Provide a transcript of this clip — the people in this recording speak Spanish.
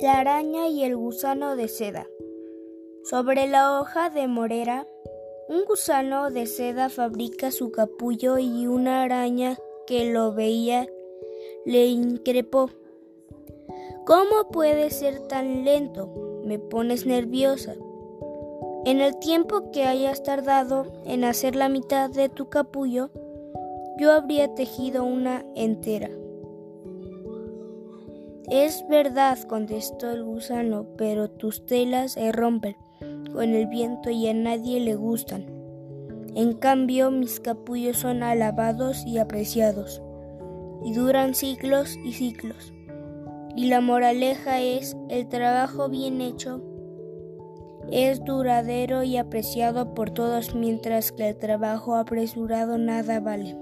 La araña y el gusano de seda. Sobre la hoja de morera, un gusano de seda fabrica su capullo y una araña que lo veía le increpó. ¿Cómo puede ser tan lento? Me pones nerviosa. En el tiempo que hayas tardado en hacer la mitad de tu capullo, yo habría tejido una entera. Es verdad, contestó el gusano, pero tus telas se rompen con el viento y a nadie le gustan. En cambio, mis capullos son alabados y apreciados, y duran siglos y siglos. Y la moraleja es, el trabajo bien hecho es duradero y apreciado por todos, mientras que el trabajo apresurado nada vale.